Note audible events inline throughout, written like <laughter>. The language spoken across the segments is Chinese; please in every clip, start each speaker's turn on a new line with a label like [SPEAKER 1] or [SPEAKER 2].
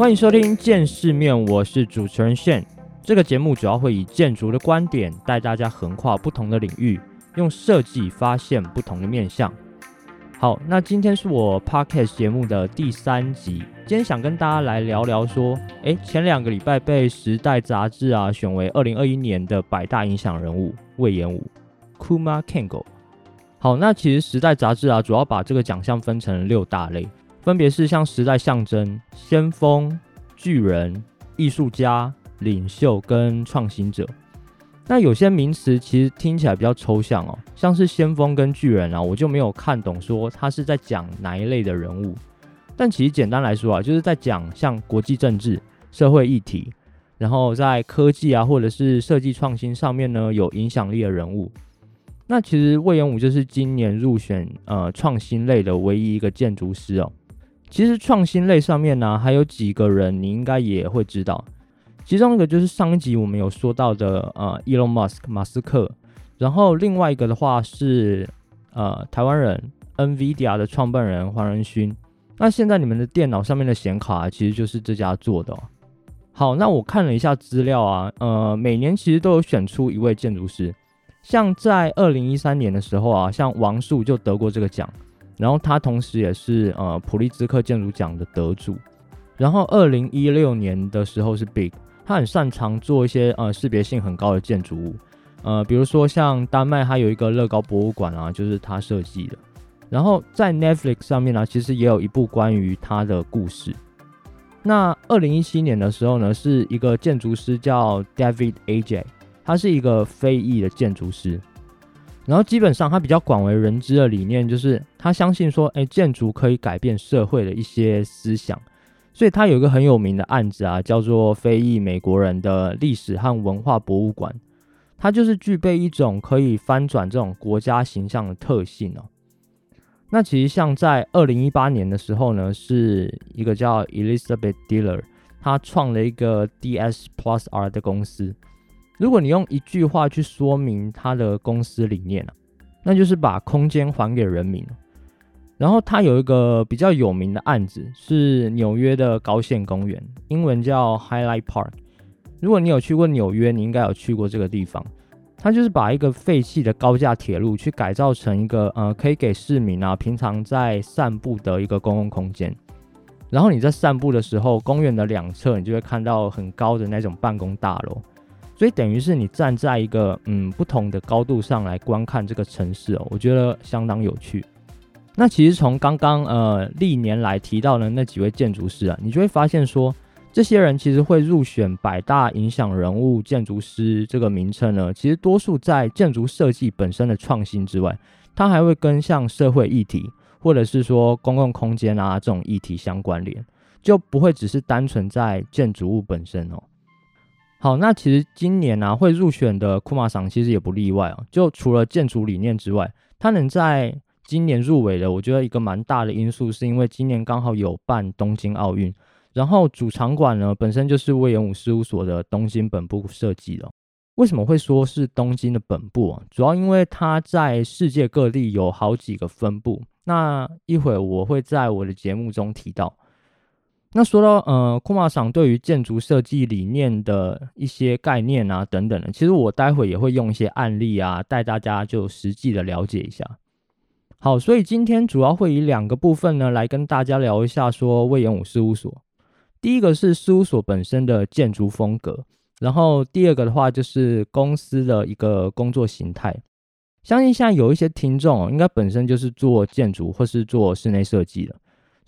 [SPEAKER 1] 欢迎收听见世面，我是主持人炫。这个节目主要会以建筑的观点带大家横跨不同的领域，用设计发现不同的面向。好，那今天是我 podcast 节目的第三集，今天想跟大家来聊聊说，诶，前两个礼拜被《时代》杂志啊选为二零二一年的百大影响人物魏延武 Kuma Kengo。好，那其实《时代》杂志啊主要把这个奖项分成六大类。分别是像时代象征、先锋、巨人、艺术家、领袖跟创新者。那有些名词其实听起来比较抽象哦，像是先锋跟巨人啊，我就没有看懂说他是在讲哪一类的人物。但其实简单来说啊，就是在讲像国际政治、社会议题，然后在科技啊或者是设计创新上面呢有影响力的人物。那其实魏延武就是今年入选呃创新类的唯一一个建筑师哦。其实创新类上面呢，还有几个人你应该也会知道，其中一个就是上一集我们有说到的呃，Elon Musk 马斯克，然后另外一个的话是呃台湾人 NVIDIA 的创办人黄仁勋。那现在你们的电脑上面的显卡其实就是这家做的。哦好，那我看了一下资料啊，呃，每年其实都有选出一位建筑师，像在二零一三年的时候啊，像王树就得过这个奖。然后他同时也是呃普利兹克建筑奖的得主。然后二零一六年的时候是 Big，他很擅长做一些呃识别性很高的建筑物，呃比如说像丹麦它有一个乐高博物馆啊，就是他设计的。然后在 Netflix 上面呢，其实也有一部关于他的故事。那二零一七年的时候呢，是一个建筑师叫 David A.J，他是一个非裔的建筑师。然后基本上，他比较广为人知的理念就是他相信说，哎，建筑可以改变社会的一些思想。所以他有一个很有名的案子啊，叫做非裔美国人的历史和文化博物馆。它就是具备一种可以翻转这种国家形象的特性哦。那其实像在二零一八年的时候呢，是一个叫 Elizabeth Diller，他创了一个 DS Plus R 的公司。如果你用一句话去说明他的公司理念啊，那就是把空间还给人民。然后他有一个比较有名的案子是纽约的高线公园，英文叫 Highlight Park。如果你有去过纽约，你应该有去过这个地方。它就是把一个废弃的高架铁路去改造成一个呃可以给市民啊平常在散步的一个公共空间。然后你在散步的时候，公园的两侧你就会看到很高的那种办公大楼。所以等于是你站在一个嗯不同的高度上来观看这个城市哦，我觉得相当有趣。那其实从刚刚呃历年来提到的那几位建筑师啊，你就会发现说，这些人其实会入选百大影响人物建筑师这个名称呢，其实多数在建筑设计本身的创新之外，它还会跟像社会议题或者是说公共空间啊这种议题相关联，就不会只是单纯在建筑物本身哦。好，那其实今年呢会入选的库马赏其实也不例外哦。就除了建筑理念之外，它能在今年入围的，我觉得一个蛮大的因素是因为今年刚好有办东京奥运，然后主场馆呢本身就是魏延武事务所的东京本部设计的。为什么会说是东京的本部啊？主要因为它在世界各地有好几个分部。那一会我会在我的节目中提到。那说到呃，库马赏对于建筑设计理念的一些概念啊等等的，其实我待会也会用一些案例啊，带大家就实际的了解一下。好，所以今天主要会以两个部分呢来跟大家聊一下，说魏延武事务所。第一个是事务所本身的建筑风格，然后第二个的话就是公司的一个工作形态。相信现在有一些听众应该本身就是做建筑或是做室内设计的。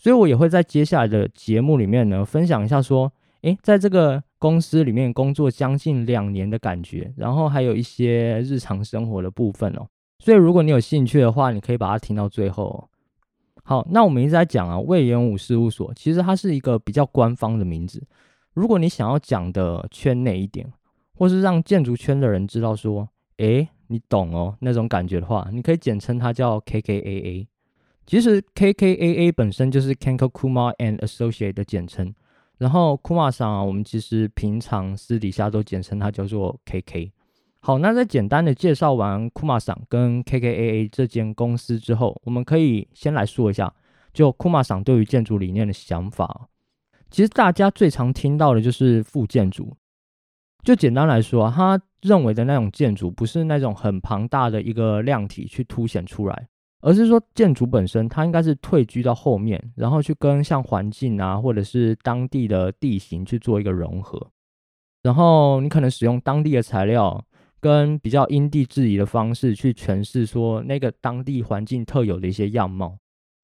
[SPEAKER 1] 所以，我也会在接下来的节目里面呢，分享一下说，诶，在这个公司里面工作将近两年的感觉，然后还有一些日常生活的部分哦。所以，如果你有兴趣的话，你可以把它听到最后。好，那我们一直在讲啊，魏延武事务所，其实它是一个比较官方的名字。如果你想要讲的圈内一点，或是让建筑圈的人知道说，诶，你懂哦那种感觉的话，你可以简称它叫 KKAA。其实 KKAA 本身就是 Kenko Kuma and Associate 的简称，然后 Kuma 上啊，我们其实平常私底下都简称它叫做 KK。好，那在简单的介绍完 Kuma 上跟 KKAA 这间公司之后，我们可以先来说一下，就 Kuma 上对于建筑理念的想法。其实大家最常听到的就是副建筑。就简单来说，他认为的那种建筑不是那种很庞大的一个量体去凸显出来，而是说建筑本身它应该是退居到后面，然后去跟像环境啊或者是当地的地形去做一个融合，然后你可能使用当地的材料跟比较因地制宜的方式去诠释说那个当地环境特有的一些样貌。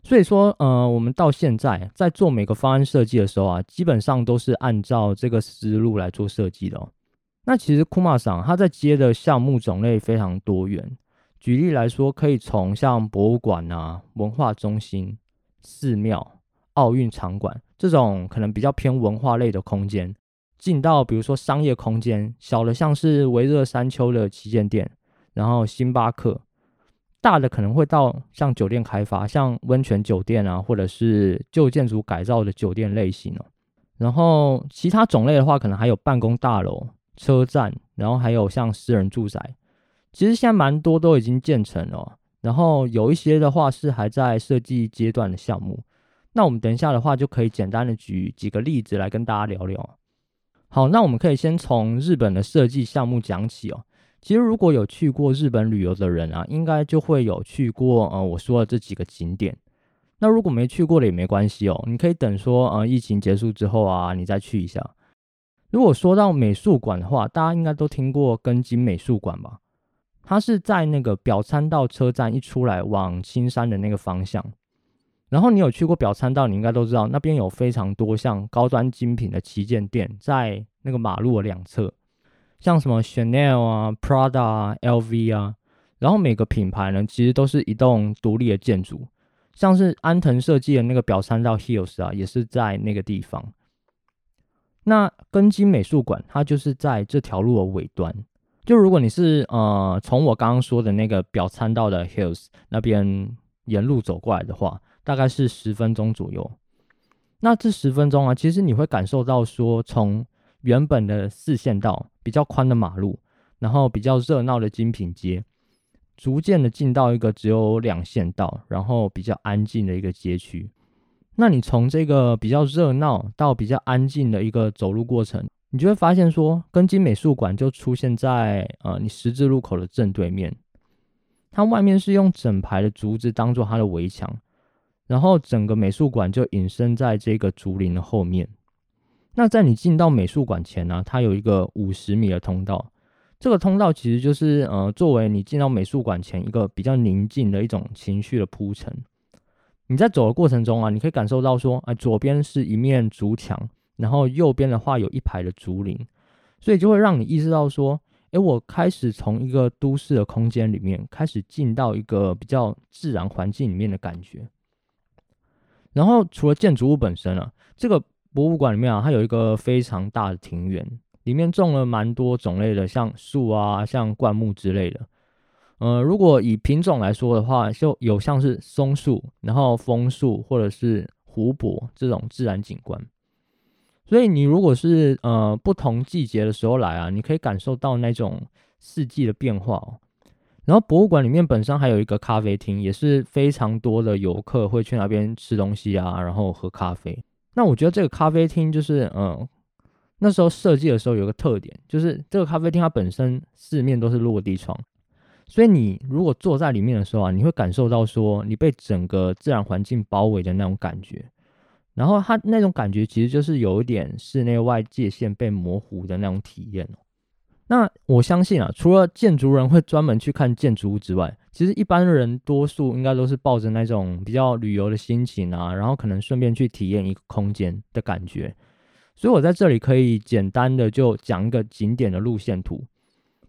[SPEAKER 1] 所以说，呃，我们到现在在做每个方案设计的时候啊，基本上都是按照这个思路来做设计的。哦。那其实库马桑他在接的项目种类非常多元。举例来说，可以从像博物馆啊、文化中心、寺庙、奥运场馆这种可能比较偏文化类的空间，进到比如说商业空间，小的像是维热山丘的旗舰店，然后星巴克；大的可能会到像酒店开发，像温泉酒店啊，或者是旧建筑改造的酒店类型哦。然后其他种类的话，可能还有办公大楼。车站，然后还有像私人住宅，其实现在蛮多都已经建成了，然后有一些的话是还在设计阶段的项目。那我们等一下的话就可以简单的举几个例子来跟大家聊聊。好，那我们可以先从日本的设计项目讲起哦。其实如果有去过日本旅游的人啊，应该就会有去过呃我说的这几个景点。那如果没去过的也没关系哦，你可以等说呃疫情结束之后啊，你再去一下。如果说到美术馆的话，大家应该都听过根津美术馆吧？它是在那个表参道车站一出来往青山的那个方向。然后你有去过表参道，你应该都知道那边有非常多像高端精品的旗舰店，在那个马路的两侧，像什么 Chanel 啊、Prada 啊、LV 啊。然后每个品牌呢，其实都是一栋独立的建筑，像是安藤设计的那个表参道 Hills 啊，也是在那个地方。那根津美术馆，它就是在这条路的尾端。就如果你是呃从我刚刚说的那个表参道的 Hills 那边沿路走过来的话，大概是十分钟左右。那这十分钟啊，其实你会感受到说，从原本的四线道比较宽的马路，然后比较热闹的精品街，逐渐的进到一个只有两线道，然后比较安静的一个街区。那你从这个比较热闹到比较安静的一个走路过程，你就会发现说，根津美术馆就出现在呃你十字路口的正对面。它外面是用整排的竹子当做它的围墙，然后整个美术馆就隐身在这个竹林的后面。那在你进到美术馆前呢，它有一个五十米的通道，这个通道其实就是呃作为你进到美术馆前一个比较宁静的一种情绪的铺陈。你在走的过程中啊，你可以感受到说，哎，左边是一面竹墙，然后右边的话有一排的竹林，所以就会让你意识到说，哎，我开始从一个都市的空间里面开始进到一个比较自然环境里面的感觉。然后除了建筑物本身啊，这个博物馆里面啊，它有一个非常大的庭园，里面种了蛮多种类的，像树啊，像灌木之类的。呃，如果以品种来说的话，就有像是松树，然后枫树或者是湖泊这种自然景观。所以你如果是呃不同季节的时候来啊，你可以感受到那种四季的变化哦。然后博物馆里面本身还有一个咖啡厅，也是非常多的游客会去那边吃东西啊，然后喝咖啡。那我觉得这个咖啡厅就是嗯，那时候设计的时候有个特点，就是这个咖啡厅它本身四面都是落地窗。所以你如果坐在里面的时候啊，你会感受到说你被整个自然环境包围的那种感觉，然后它那种感觉其实就是有一点室内外界限被模糊的那种体验哦。那我相信啊，除了建筑人会专门去看建筑物之外，其实一般人多数应该都是抱着那种比较旅游的心情啊，然后可能顺便去体验一个空间的感觉。所以我在这里可以简单的就讲一个景点的路线图，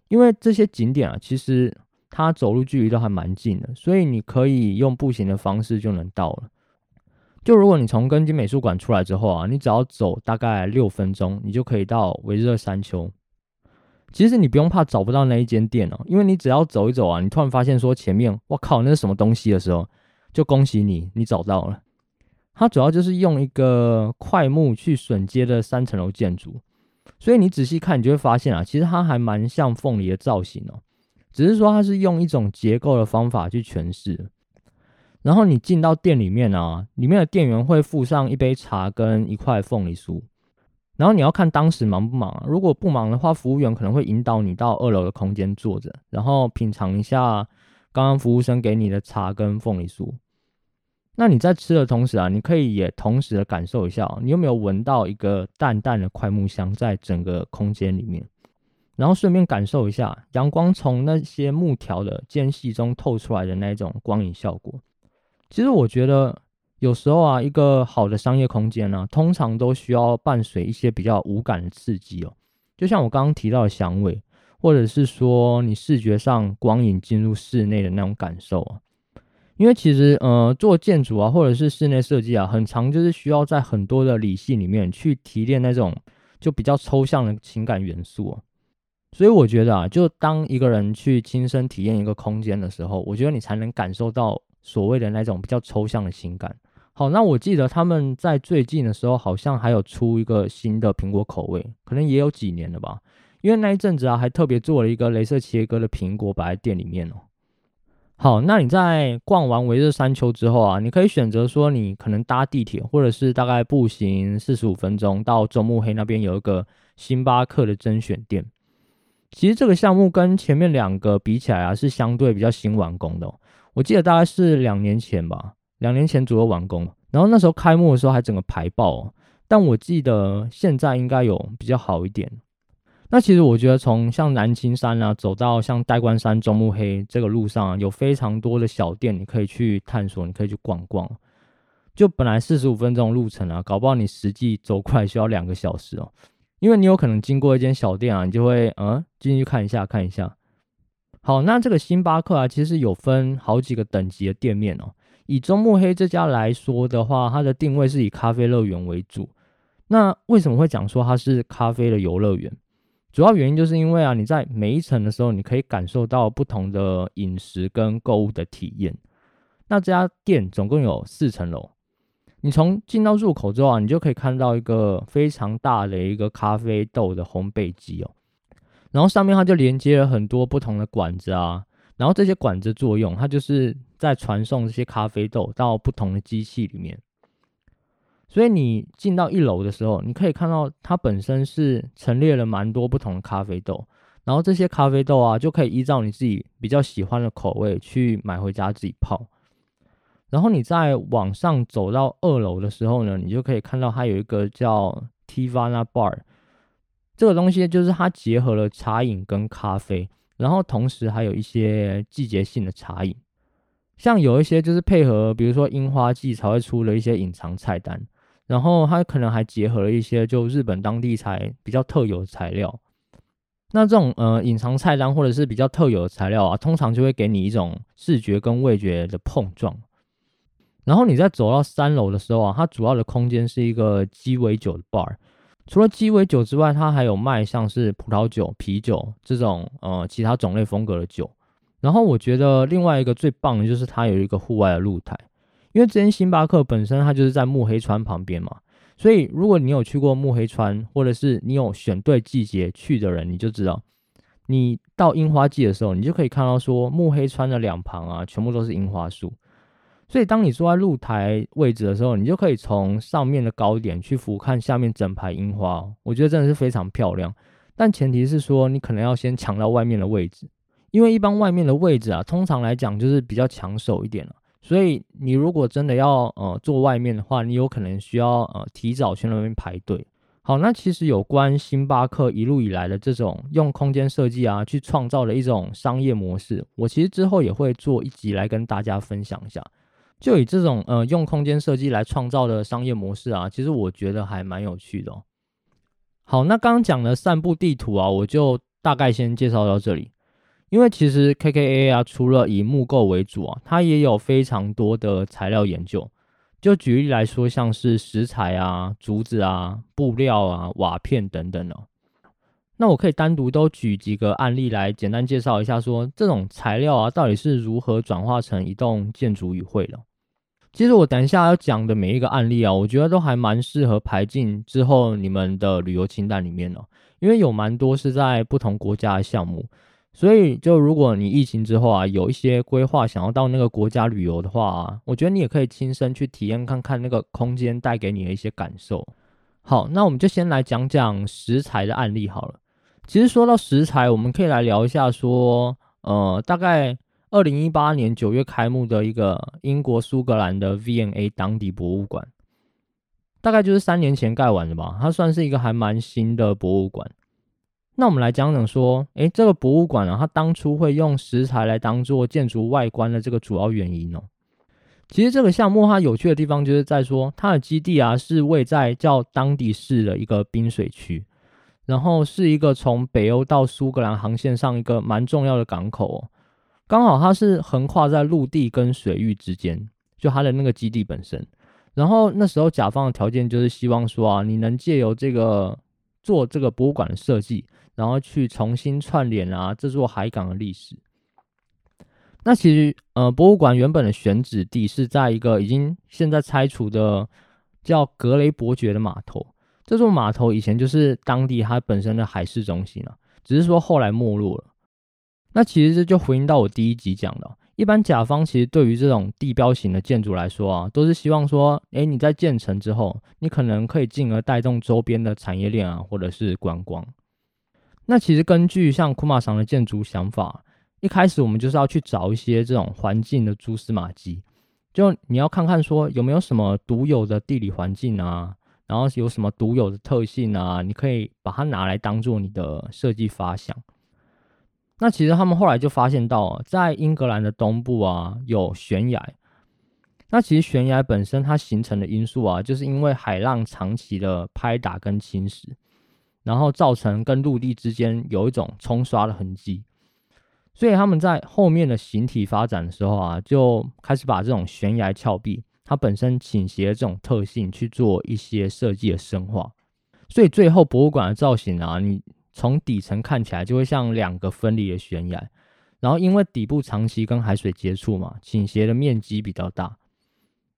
[SPEAKER 1] 因为这些景点啊，其实。它走路距离都还蛮近的，所以你可以用步行的方式就能到了。就如果你从根津美术馆出来之后啊，你只要走大概六分钟，你就可以到维热山丘。其实你不用怕找不到那一间店哦，因为你只要走一走啊，你突然发现说前面，我靠，那是什么东西的时候，就恭喜你，你找到了。它主要就是用一个块木去榫接的三层楼建筑，所以你仔细看，你就会发现啊，其实它还蛮像凤梨的造型哦。只是说它是用一种结构的方法去诠释，然后你进到店里面啊，里面的店员会附上一杯茶跟一块凤梨酥。然后你要看当时忙不忙，如果不忙的话，服务员可能会引导你到二楼的空间坐着，然后品尝一下刚刚服务生给你的茶跟凤梨酥。那你在吃的同时啊，你可以也同时的感受一下，你有没有闻到一个淡淡的快木香在整个空间里面，然后顺便感受一下阳光从那些木条的间隙中透出来的那种光影效果。其实我觉得。有时候啊，一个好的商业空间呢，通常都需要伴随一些比较无感的刺激哦，就像我刚刚提到的香味，或者是说你视觉上光影进入室内的那种感受啊。因为其实呃，做建筑啊，或者是室内设计啊，很长就是需要在很多的理性里面去提炼那种就比较抽象的情感元素啊。所以我觉得啊，就当一个人去亲身体验一个空间的时候，我觉得你才能感受到所谓的那种比较抽象的情感。好，那我记得他们在最近的时候好像还有出一个新的苹果口味，可能也有几年了吧。因为那一阵子啊，还特别做了一个镭射切割的苹果摆在店里面哦。好，那你在逛完维热山丘之后啊，你可以选择说你可能搭地铁，或者是大概步行四十五分钟到中目黑那边有一个星巴克的甄选店。其实这个项目跟前面两个比起来啊，是相对比较新完工的。我记得大概是两年前吧。两年前左右完工，然后那时候开幕的时候还整个排爆，但我记得现在应该有比较好一点。那其实我觉得从像南青山啊走到像代官山、中目黑这个路上，有非常多的小店你可以去探索，你可以去逛逛。就本来四十五分钟路程啊，搞不好你实际走过来需要两个小时哦，因为你有可能经过一间小店啊，你就会嗯进去看一下看一下。好，那这个星巴克啊，其实有分好几个等级的店面哦。以中目黑这家来说的话，它的定位是以咖啡乐园为主。那为什么会讲说它是咖啡的游乐园？主要原因就是因为啊，你在每一层的时候，你可以感受到不同的饮食跟购物的体验。那这家店总共有四层楼，你从进到入口之后啊，你就可以看到一个非常大的一个咖啡豆的烘焙机哦，然后上面它就连接了很多不同的管子啊。然后这些管子作用，它就是在传送这些咖啡豆到不同的机器里面。所以你进到一楼的时候，你可以看到它本身是陈列了蛮多不同的咖啡豆，然后这些咖啡豆啊，就可以依照你自己比较喜欢的口味去买回家自己泡。然后你再往上走到二楼的时候呢，你就可以看到它有一个叫 Tivana Bar，这个东西就是它结合了茶饮跟咖啡。然后同时还有一些季节性的茶饮，像有一些就是配合，比如说樱花季才会出的一些隐藏菜单，然后它可能还结合了一些就日本当地才比较特有的材料。那这种呃隐藏菜单或者是比较特有的材料啊，通常就会给你一种视觉跟味觉的碰撞。然后你在走到三楼的时候啊，它主要的空间是一个鸡尾酒的 bar。除了鸡尾酒之外，它还有卖像是葡萄酒、啤酒这种呃其他种类风格的酒。然后我觉得另外一个最棒的就是它有一个户外的露台，因为这间星巴克本身它就是在木黑川旁边嘛，所以如果你有去过木黑川，或者是你有选对季节去的人，你就知道，你到樱花季的时候，你就可以看到说木黑川的两旁啊，全部都是樱花树。所以，当你坐在露台位置的时候，你就可以从上面的高点去俯瞰下面整排樱花，我觉得真的是非常漂亮。但前提是说，你可能要先抢到外面的位置，因为一般外面的位置啊，通常来讲就是比较抢手一点了。所以，你如果真的要呃坐外面的话，你有可能需要呃提早去那边排队。好，那其实有关星巴克一路以来的这种用空间设计啊，去创造的一种商业模式，我其实之后也会做一集来跟大家分享一下。就以这种呃用空间设计来创造的商业模式啊，其实我觉得还蛮有趣的。好，那刚刚讲的散步地图啊，我就大概先介绍到这里。因为其实 KKA 啊，除了以木构为主啊，它也有非常多的材料研究。就举例来说，像是石材啊、竹子啊、布料啊、瓦片等等哦。那我可以单独都举几个案例来简单介绍一下，说这种材料啊，到底是如何转化成一栋建筑与会的。其实我等一下要讲的每一个案例啊，我觉得都还蛮适合排进之后你们的旅游清单里面哦，因为有蛮多是在不同国家的项目，所以，就如果你疫情之后啊，有一些规划想要到那个国家旅游的话，我觉得你也可以亲身去体验看看那个空间带给你的一些感受。好，那我们就先来讲讲食材的案例好了。其实说到食材，我们可以来聊一下说，呃，大概二零一八年九月开幕的一个英国苏格兰的 V&A 当地博物馆，大概就是三年前盖完的吧，它算是一个还蛮新的博物馆。那我们来讲讲说，诶，这个博物馆啊，它当初会用石材来当做建筑外观的这个主要原因哦。其实这个项目它有趣的地方就是在说，它的基地啊是位在叫当地市的一个滨水区，然后是一个从北欧到苏格兰航线上一个蛮重要的港口哦。刚好它是横跨在陆地跟水域之间，就它的那个基地本身。然后那时候甲方的条件就是希望说啊，你能借由这个做这个博物馆的设计。然后去重新串联啊这座海港的历史。那其实呃，博物馆原本的选址地是在一个已经现在拆除的叫格雷伯爵的码头。这座码头以前就是当地它本身的海事中心啊，只是说后来没落了。那其实这就回应到我第一集讲的，一般甲方其实对于这种地标型的建筑来说啊，都是希望说，哎，你在建成之后，你可能可以进而带动周边的产业链啊，或者是观光。那其实根据像库马桑的建筑想法，一开始我们就是要去找一些这种环境的蛛丝马迹，就你要看看说有没有什么独有的地理环境啊，然后有什么独有的特性啊，你可以把它拿来当做你的设计发想。那其实他们后来就发现到，在英格兰的东部啊有悬崖，那其实悬崖本身它形成的因素啊，就是因为海浪长期的拍打跟侵蚀。然后造成跟陆地之间有一种冲刷的痕迹，所以他们在后面的形体发展的时候啊，就开始把这种悬崖峭壁它本身倾斜的这种特性去做一些设计的深化，所以最后博物馆的造型啊，你从底层看起来就会像两个分离的悬崖，然后因为底部长期跟海水接触嘛，倾斜的面积比较大，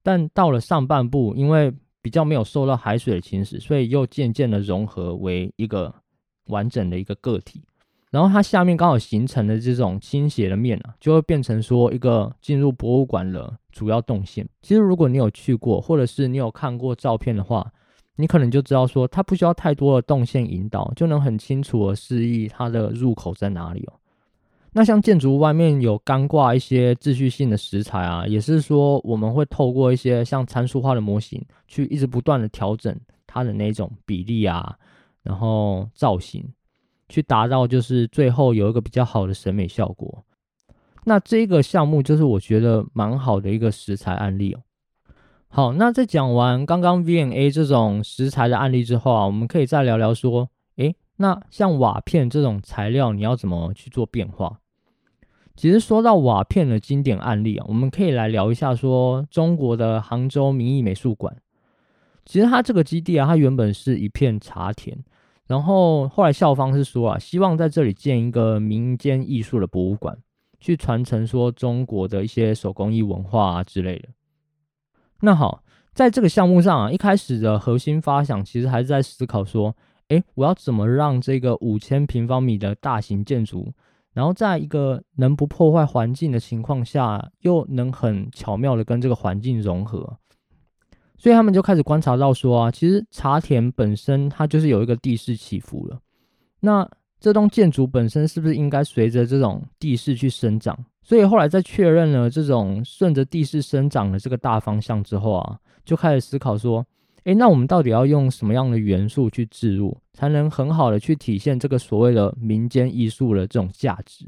[SPEAKER 1] 但到了上半部，因为比较没有受到海水的侵蚀，所以又渐渐的融合为一个完整的一个个体。然后它下面刚好形成的这种倾斜的面啊，就会变成说一个进入博物馆的主要动线。其实如果你有去过，或者是你有看过照片的话，你可能就知道说它不需要太多的动线引导，就能很清楚的示意它的入口在哪里哦。那像建筑外面有干挂一些秩序性的石材啊，也是说我们会透过一些像参数化的模型，去一直不断的调整它的那种比例啊，然后造型，去达到就是最后有一个比较好的审美效果。那这个项目就是我觉得蛮好的一个石材案例哦。好，那在讲完刚刚 VNA 这种石材的案例之后啊，我们可以再聊聊说，诶，那像瓦片这种材料，你要怎么去做变化？其实说到瓦片的经典案例啊，我们可以来聊一下说中国的杭州民艺美术馆。其实它这个基地啊，它原本是一片茶田，然后后来校方是说啊，希望在这里建一个民间艺术的博物馆，去传承说中国的一些手工艺文化啊之类的。那好，在这个项目上啊，一开始的核心发想其实还是在思考说，诶，我要怎么让这个五千平方米的大型建筑。然后在一个能不破坏环境的情况下，又能很巧妙的跟这个环境融合，所以他们就开始观察到说啊，其实茶田本身它就是有一个地势起伏了。那这栋建筑本身是不是应该随着这种地势去生长？所以后来在确认了这种顺着地势生长的这个大方向之后啊，就开始思考说。诶，那我们到底要用什么样的元素去置入，才能很好的去体现这个所谓的民间艺术的这种价值？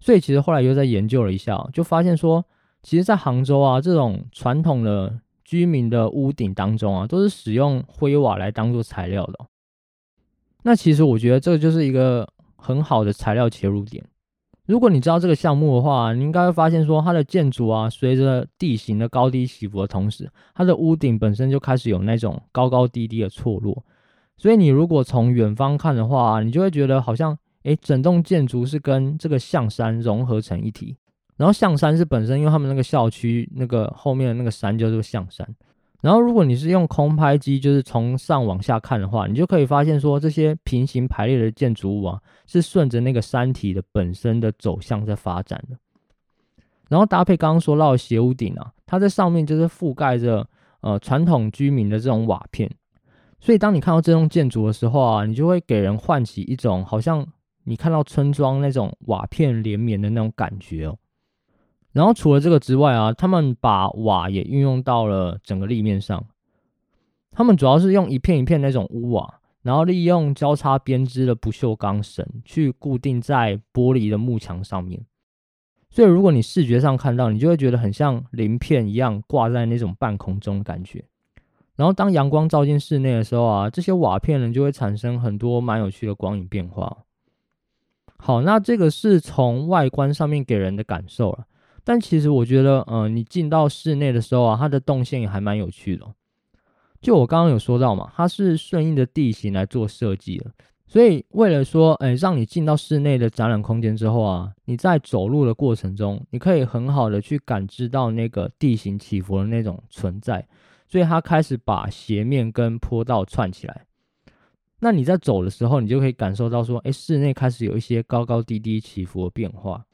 [SPEAKER 1] 所以其实后来又在研究了一下，就发现说，其实，在杭州啊这种传统的居民的屋顶当中啊，都是使用灰瓦来当做材料的。那其实我觉得这就是一个很好的材料切入点。如果你知道这个项目的话，你应该会发现说，它的建筑啊，随着地形的高低起伏的同时，它的屋顶本身就开始有那种高高低低的错落。所以你如果从远方看的话，你就会觉得好像，诶，整栋建筑是跟这个象山融合成一体。然后象山是本身，因为他们那个校区那个后面的那个山叫做象山，然后如果你是用空拍机，就是从上往下看的话，你就可以发现说这些平行排列的建筑物啊，是顺着那个山体的本身的走向在发展的。然后搭配刚刚说到的斜屋顶啊，它在上面就是覆盖着呃传统居民的这种瓦片，所以当你看到这栋建筑的时候啊，你就会给人唤起一种好像你看到村庄那种瓦片连绵的那种感觉哦。然后除了这个之外啊，他们把瓦也运用到了整个立面上。他们主要是用一片一片那种屋瓦，然后利用交叉编织的不锈钢绳去固定在玻璃的幕墙上面。所以如果你视觉上看到，你就会觉得很像鳞片一样挂在那种半空中的感觉。然后当阳光照进室内的时候啊，这些瓦片呢就会产生很多蛮有趣的光影变化。好，那这个是从外观上面给人的感受了。但其实我觉得，呃，你进到室内的时候啊，它的动线也还蛮有趣的。就我刚刚有说到嘛，它是顺应的地形来做设计的，所以为了说，哎，让你进到室内的展览空间之后啊，你在走路的过程中，你可以很好的去感知到那个地形起伏的那种存在，所以它开始把斜面跟坡道串起来。那你在走的时候，你就可以感受到说，哎，室内开始有一些高高低低起伏的变化。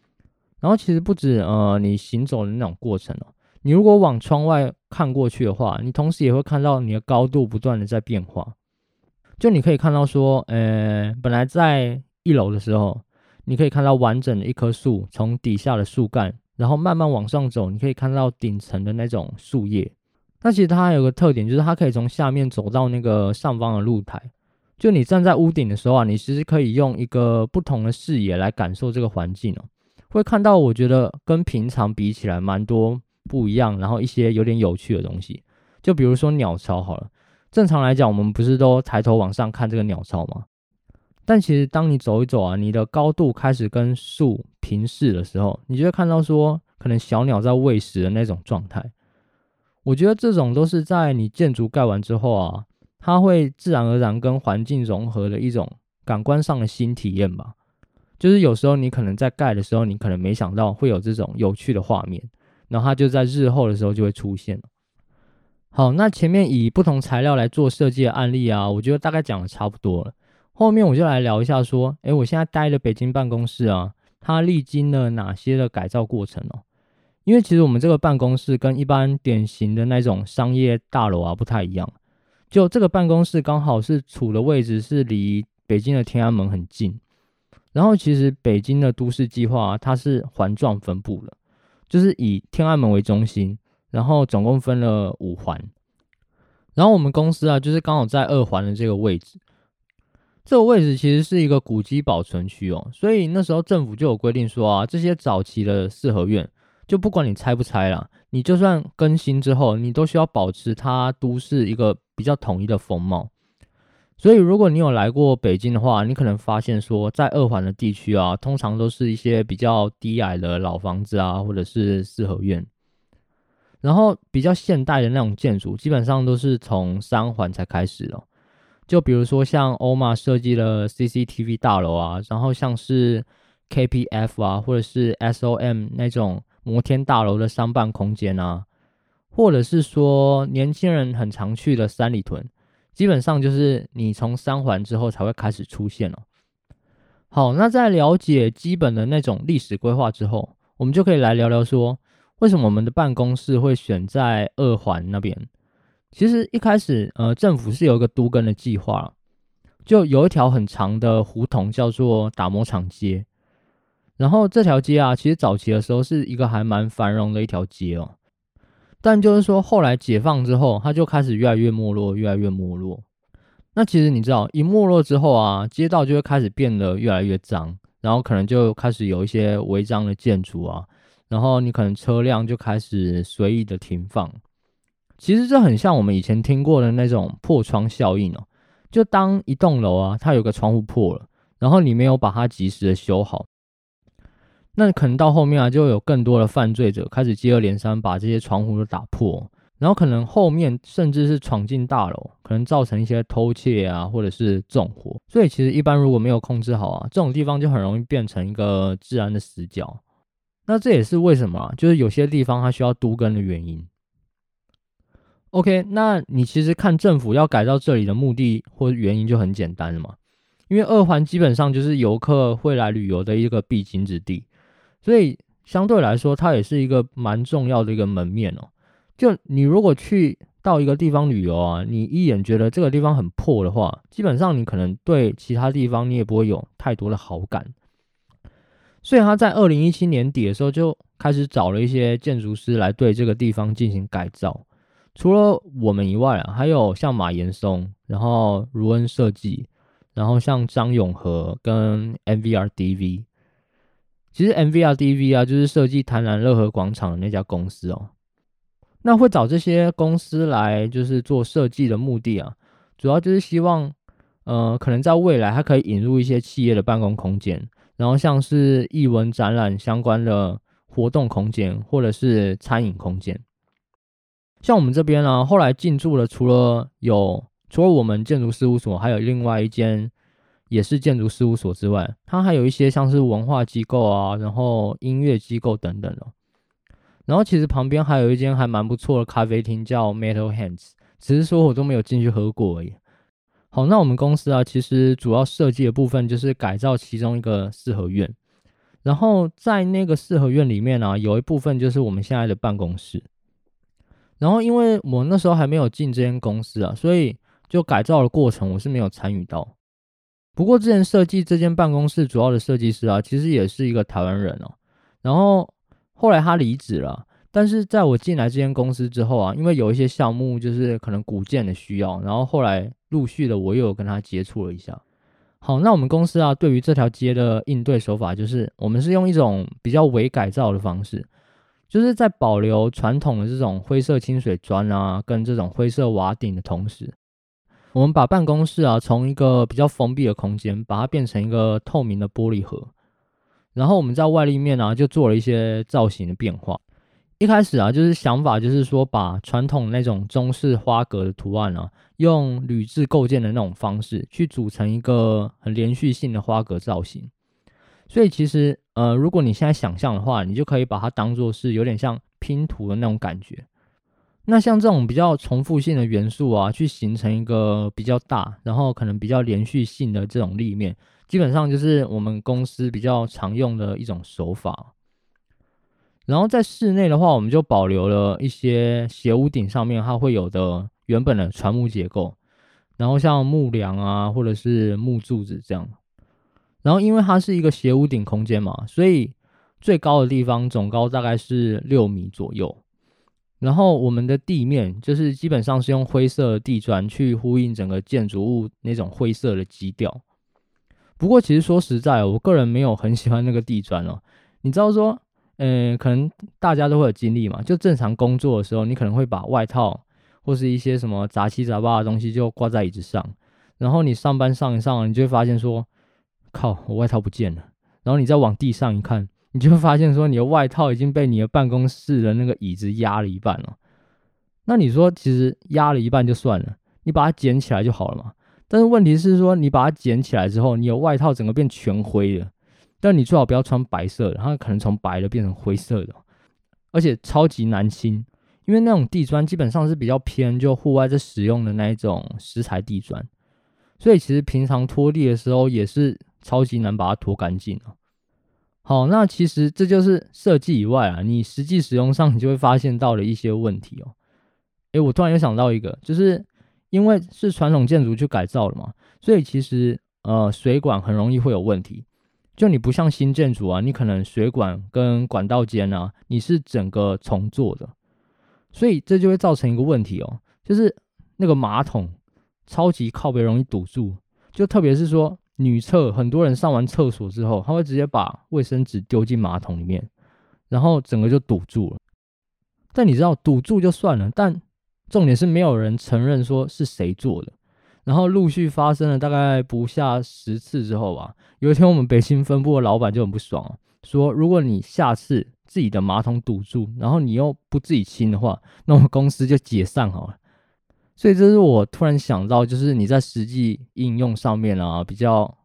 [SPEAKER 1] 然后其实不止呃，你行走的那种过程哦，你如果往窗外看过去的话，你同时也会看到你的高度不断的在变化。就你可以看到说，呃，本来在一楼的时候，你可以看到完整的一棵树从底下的树干，然后慢慢往上走，你可以看到顶层的那种树叶。那其实它还有个特点，就是它可以从下面走到那个上方的露台。就你站在屋顶的时候啊，你其实可以用一个不同的视野来感受这个环境哦。会看到，我觉得跟平常比起来蛮多不一样，然后一些有点有趣的东西，就比如说鸟巢好了。正常来讲，我们不是都抬头往上看这个鸟巢吗？但其实当你走一走啊，你的高度开始跟树平视的时候，你就会看到说，可能小鸟在喂食的那种状态。我觉得这种都是在你建筑盖完之后啊，它会自然而然跟环境融合的一种感官上的新体验吧。就是有时候你可能在盖的时候，你可能没想到会有这种有趣的画面，然后它就在日后的时候就会出现好，那前面以不同材料来做设计的案例啊，我觉得大概讲的差不多了。后面我就来聊一下，说，诶，我现在待的北京办公室啊，它历经了哪些的改造过程哦？因为其实我们这个办公室跟一般典型的那种商业大楼啊不太一样，就这个办公室刚好是处的位置是离北京的天安门很近。然后其实北京的都市计划它是环状分布的，就是以天安门为中心，然后总共分了五环。然后我们公司啊，就是刚好在二环的这个位置。这个位置其实是一个古迹保存区哦，所以那时候政府就有规定说啊，这些早期的四合院，就不管你拆不拆啦，你就算更新之后，你都需要保持它都市一个比较统一的风貌。所以，如果你有来过北京的话，你可能发现说，在二环的地区啊，通常都是一些比较低矮的老房子啊，或者是四合院。然后，比较现代的那种建筑，基本上都是从三环才开始的。就比如说像欧玛设计的 CCTV 大楼啊，然后像是 KPF 啊，或者是 SOM 那种摩天大楼的商办空间啊，或者是说年轻人很常去的三里屯。基本上就是你从三环之后才会开始出现了。好，那在了解基本的那种历史规划之后，我们就可以来聊聊说，为什么我们的办公室会选在二环那边？其实一开始，呃，政府是有一个都更的计划，就有一条很长的胡同叫做打磨厂街，然后这条街啊，其实早期的时候是一个还蛮繁荣的一条街哦。但就是说，后来解放之后，它就开始越来越没落，越来越没落。那其实你知道，一没落之后啊，街道就会开始变得越来越脏，然后可能就开始有一些违章的建筑啊，然后你可能车辆就开始随意的停放。其实这很像我们以前听过的那种破窗效应哦。就当一栋楼啊，它有个窗户破了，然后你没有把它及时的修好。那可能到后面啊，就有更多的犯罪者开始接二连三把这些窗户都打破，然后可能后面甚至是闯进大楼，可能造成一些偷窃啊，或者是纵火。所以其实一般如果没有控制好啊，这种地方就很容易变成一个治安的死角。那这也是为什么，就是有些地方它需要都根的原因。OK，那你其实看政府要改造这里的目的或原因就很简单了嘛，因为二环基本上就是游客会来旅游的一个必经之地，所以相对来说它也是一个蛮重要的一个门面哦。就你如果去到一个地方旅游啊，你一眼觉得这个地方很破的话，基本上你可能对其他地方你也不会有太多的好感。所以他在二零一七年底的时候就开始找了一些建筑师来对这个地方进行改造。除了我们以外啊，还有像马岩松，然后如恩设计，然后像张永和跟 MVRDV。其实 MVRDV 啊，就是设计台南乐和广场的那家公司哦。那会找这些公司来，就是做设计的目的啊，主要就是希望，呃，可能在未来它可以引入一些企业的办公空间，然后像是艺文展览相关的活动空间，或者是餐饮空间。像我们这边呢，后来进驻了，除了有除了我们建筑事务所，还有另外一间也是建筑事务所之外，它还有一些像是文化机构啊，然后音乐机构等等的。然后其实旁边还有一间还蛮不错的咖啡厅，叫 Metal Hands，只是说我都没有进去喝过而已。好，那我们公司啊，其实主要设计的部分就是改造其中一个四合院，然后在那个四合院里面呢，有一部分就是我们现在的办公室。然后，因为我那时候还没有进这间公司啊，所以就改造的过程我是没有参与到。不过，之前设计这间办公室主要的设计师啊，其实也是一个台湾人哦。然后后来他离职了，但是在我进来这间公司之后啊，因为有一些项目就是可能古建的需要，然后后来陆续的我又有跟他接触了一下。好，那我们公司啊，对于这条街的应对手法就是，我们是用一种比较伪改造的方式。就是在保留传统的这种灰色清水砖啊，跟这种灰色瓦顶的同时，我们把办公室啊从一个比较封闭的空间，把它变成一个透明的玻璃盒。然后我们在外立面啊就做了一些造型的变化。一开始啊就是想法就是说把传统那种中式花格的图案啊，用铝制构建的那种方式去组成一个很连续性的花格造型。所以其实，呃，如果你现在想象的话，你就可以把它当做是有点像拼图的那种感觉。那像这种比较重复性的元素啊，去形成一个比较大，然后可能比较连续性的这种立面，基本上就是我们公司比较常用的一种手法。然后在室内的话，我们就保留了一些斜屋顶上面它会有的原本的船木结构，然后像木梁啊，或者是木柱子这样。然后，因为它是一个斜屋顶空间嘛，所以最高的地方总高大概是六米左右。然后，我们的地面就是基本上是用灰色的地砖去呼应整个建筑物那种灰色的基调。不过，其实说实在，我个人没有很喜欢那个地砖哦。你知道说，嗯，可能大家都会有经历嘛，就正常工作的时候，你可能会把外套或是一些什么杂七杂八的东西就挂在椅子上，然后你上班上一上，你就会发现说。靠！我外套不见了。然后你再往地上一看，你就发现说你的外套已经被你的办公室的那个椅子压了一半了。那你说，其实压了一半就算了，你把它捡起来就好了嘛。但是问题是说，你把它捡起来之后，你的外套整个变全灰了。但你最好不要穿白色的，它可能从白的变成灰色的，而且超级难清，因为那种地砖基本上是比较偏就户外在使用的那一种石材地砖，所以其实平常拖地的时候也是。超级难把它拖干净啊！好，那其实这就是设计以外啊，你实际使用上你就会发现到了一些问题哦。诶，我突然又想到一个，就是因为是传统建筑去改造了嘛，所以其实呃水管很容易会有问题。就你不像新建筑啊，你可能水管跟管道间啊，你是整个重做的，所以这就会造成一个问题哦，就是那个马桶超级靠背容易堵住，就特别是说。女厕很多人上完厕所之后，他会直接把卫生纸丢进马桶里面，然后整个就堵住了。但你知道堵住就算了，但重点是没有人承认说是谁做的。然后陆续发生了大概不下十次之后吧，有一天我们北京分部的老板就很不爽，说如果你下次自己的马桶堵住，然后你又不自己清的话，那我们公司就解散好了。所以这是我突然想到，就是你在实际应用上面啊，比较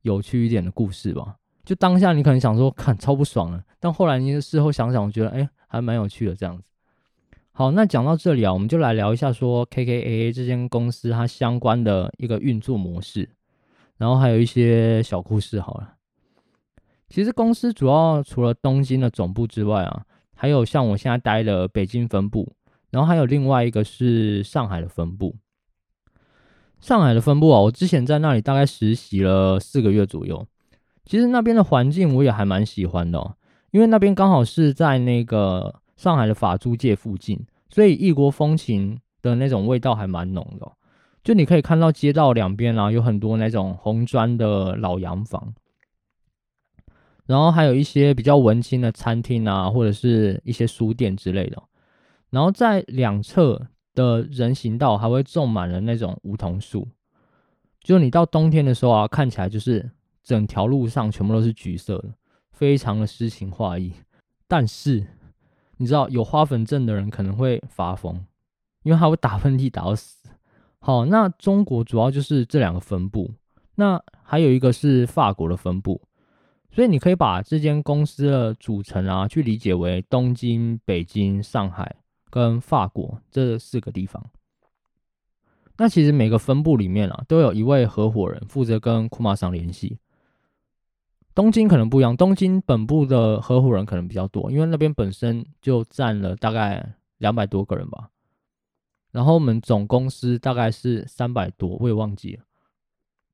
[SPEAKER 1] 有趣一点的故事吧。就当下你可能想说，看超不爽了，但后来你事后想想，我觉得哎，还蛮有趣的这样子。好，那讲到这里啊，我们就来聊一下说 KKAA 这间公司它相关的一个运作模式，然后还有一些小故事。好了，其实公司主要除了东京的总部之外啊，还有像我现在待的北京分部，然后还有另外一个是上海的分部。上海的分部啊，我之前在那里大概实习了四个月左右。其实那边的环境我也还蛮喜欢的，因为那边刚好是在那个上海的法租界附近，所以异国风情的那种味道还蛮浓的。就你可以看到街道两边啊，有很多那种红砖的老洋房，然后还有一些比较文青的餐厅啊，或者是一些书店之类的。然后在两侧的人行道还会种满了那种梧桐树，就你到冬天的时候啊，看起来就是。整条路上全部都是橘色的，非常的诗情画意。但是你知道，有花粉症的人可能会发疯，因为他会打喷嚏打到死。好，那中国主要就是这两个分部，那还有一个是法国的分部，所以你可以把这间公司的组成啊，去理解为东京、北京、上海跟法国这四个地方。那其实每个分部里面啊，都有一位合伙人负责跟库马桑联系。东京可能不一样，东京本部的合伙人可能比较多，因为那边本身就占了大概两百多个人吧。然后我们总公司大概是三百多，我也忘记了。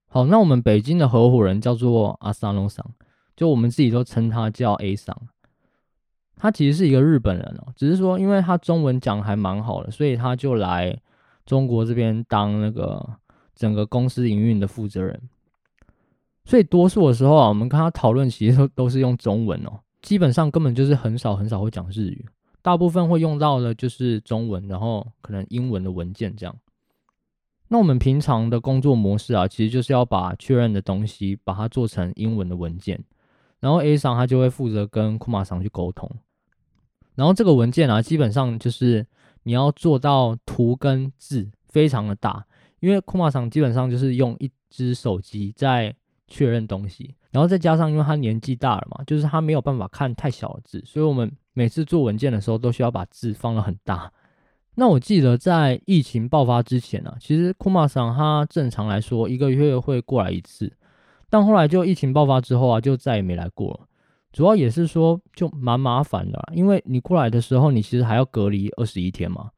[SPEAKER 1] 好，那我们北京的合伙人叫做阿萨隆桑，就我们自己都称他叫 A 桑。他其实是一个日本人哦，只是说因为他中文讲还蛮好的，所以他就来中国这边当那个整个公司营运的负责人。所以多数的时候啊，我们跟他讨论，其实都都是用中文哦，基本上根本就是很少很少会讲日语，大部分会用到的就是中文，然后可能英文的文件这样。那我们平常的工作模式啊，其实就是要把确认的东西把它做成英文的文件，然后 A 上他就会负责跟库马上去沟通，然后这个文件啊，基本上就是你要做到图跟字非常的大，因为库马上基本上就是用一只手机在。确认东西，然后再加上，因为他年纪大了嘛，就是他没有办法看太小的字，所以我们每次做文件的时候都需要把字放得很大。那我记得在疫情爆发之前呢，其实库马桑他正常来说一个月会过来一次，但后来就疫情爆发之后啊，就再也没来过了。主要也是说就蛮麻烦的，因为你过来的时候，你其实还要隔离二十一天嘛，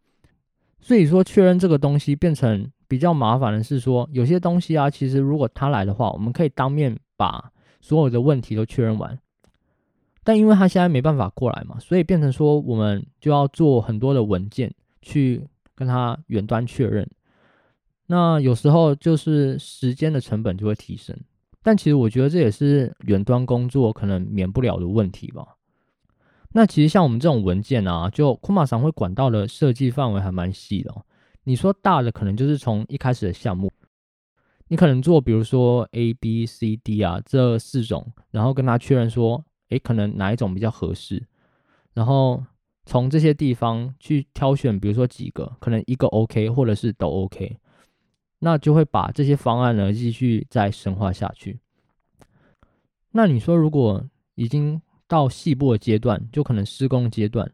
[SPEAKER 1] 所以说确认这个东西变成。比较麻烦的是说，有些东西啊，其实如果他来的话，我们可以当面把所有的问题都确认完。但因为他现在没办法过来嘛，所以变成说我们就要做很多的文件去跟他远端确认。那有时候就是时间的成本就会提升。但其实我觉得这也是远端工作可能免不了的问题吧。那其实像我们这种文件啊，就库马上会管到的设计范围还蛮细的。你说大的可能就是从一开始的项目，你可能做比如说 A、B、C、D 啊这四种，然后跟他确认说，诶，可能哪一种比较合适，然后从这些地方去挑选，比如说几个，可能一个 OK，或者是都 OK，那就会把这些方案呢继续再深化下去。那你说如果已经到细部的阶段，就可能施工阶段。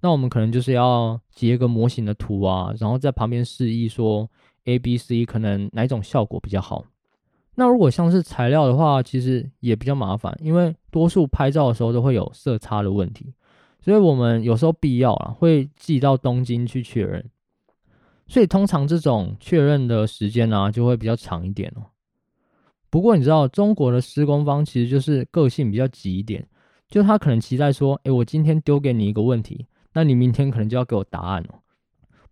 [SPEAKER 1] 那我们可能就是要截个模型的图啊，然后在旁边示意说 A、B、C 可能哪种效果比较好。那如果像是材料的话，其实也比较麻烦，因为多数拍照的时候都会有色差的问题，所以我们有时候必要啊会寄到东京去确认。所以通常这种确认的时间呢就会比较长一点哦。不过你知道中国的施工方其实就是个性比较急一点，就他可能期待说，诶，我今天丢给你一个问题。那你明天可能就要给我答案哦。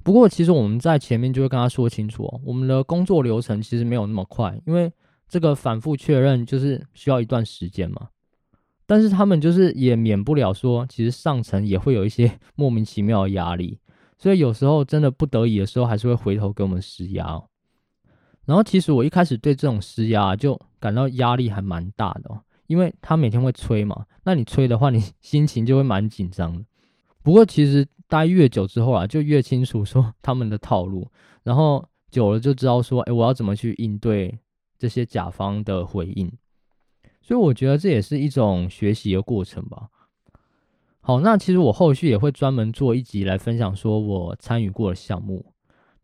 [SPEAKER 1] 不过其实我们在前面就会跟他说清楚哦，我们的工作流程其实没有那么快，因为这个反复确认就是需要一段时间嘛。但是他们就是也免不了说，其实上层也会有一些莫名其妙的压力，所以有时候真的不得已的时候，还是会回头给我们施压。哦。然后其实我一开始对这种施压就感到压力还蛮大的，哦，因为他每天会催嘛，那你催的话，你 <laughs> 心情就会蛮紧张的。不过其实待越久之后啊，就越清楚说他们的套路，然后久了就知道说，哎，我要怎么去应对这些甲方的回应。所以我觉得这也是一种学习的过程吧。好，那其实我后续也会专门做一集来分享，说我参与过的项目，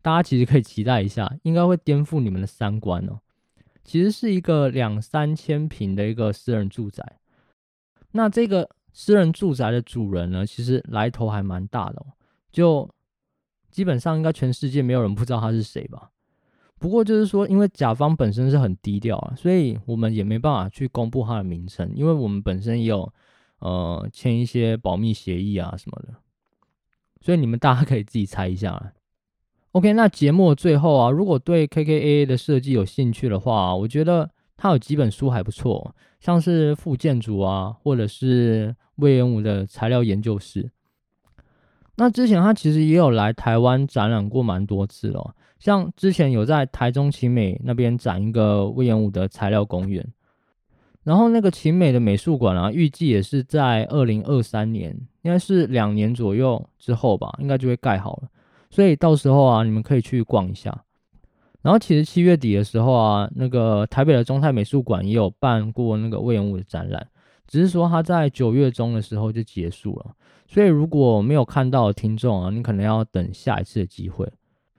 [SPEAKER 1] 大家其实可以期待一下，应该会颠覆你们的三观哦。其实是一个两三千平的一个私人住宅，那这个私人住宅的主人呢，其实来头还蛮大的，就基本上应该全世界没有人不知道他是谁吧。不过就是说，因为甲方本身是很低调啊，所以我们也没办法去公布他的名称，因为我们本身也有。呃，签一些保密协议啊什么的，所以你们大家可以自己猜一下。OK，那节目最后啊，如果对 KKA 的设计有兴趣的话，我觉得它有几本书还不错，像是副建筑啊，或者是魏延武的材料研究室。那之前他其实也有来台湾展览过蛮多次了，像之前有在台中奇美那边展一个魏延武的材料公园。然后那个秦美的美术馆啊，预计也是在二零二三年，应该是两年左右之后吧，应该就会盖好了。所以到时候啊，你们可以去逛一下。然后其实七月底的时候啊，那个台北的中泰美术馆也有办过那个魏延武的展览，只是说他在九月中的时候就结束了。所以如果没有看到的听众啊，你可能要等下一次的机会。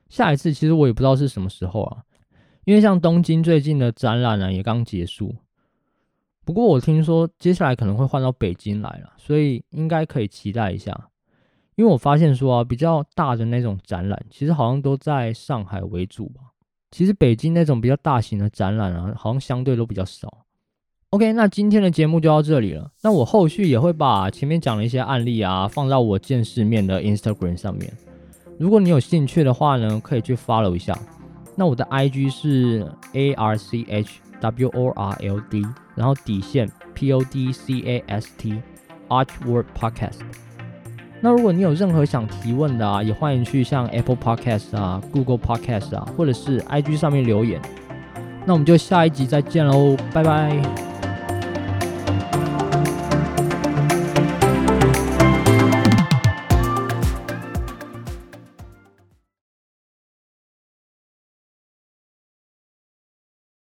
[SPEAKER 1] 下一次其实我也不知道是什么时候啊，因为像东京最近的展览呢也刚结束。不过我听说接下来可能会换到北京来了，所以应该可以期待一下。因为我发现说啊，比较大的那种展览，其实好像都在上海为主吧。其实北京那种比较大型的展览啊，好像相对都比较少。OK，那今天的节目就到这里了。那我后续也会把前面讲的一些案例啊，放到我见世面的 Instagram 上面。如果你有兴趣的话呢，可以去 follow 一下。那我的 IG 是 A R C H。W O R L D，然后底线 P O D C A S T，Archword Podcast。那如果你有任何想提问的啊，也欢迎去像 Apple Podcast 啊、Google Podcast 啊，或者是 IG 上面留言。那我们就下一集再见喽，拜拜。